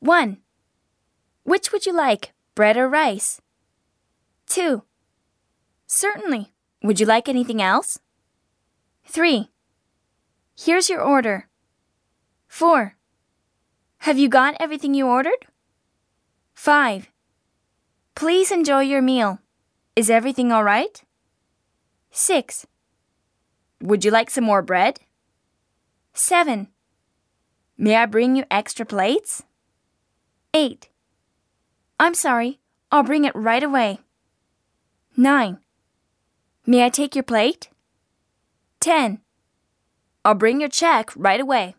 1. Which would you like, bread or rice? 2. Certainly. Would you like anything else? 3. Here's your order. 4. Have you got everything you ordered? 5. Please enjoy your meal. Is everything all right? 6. Would you like some more bread? 7. May I bring you extra plates? 8. I'm sorry, I'll bring it right away. 9. May I take your plate? 10. I'll bring your check right away.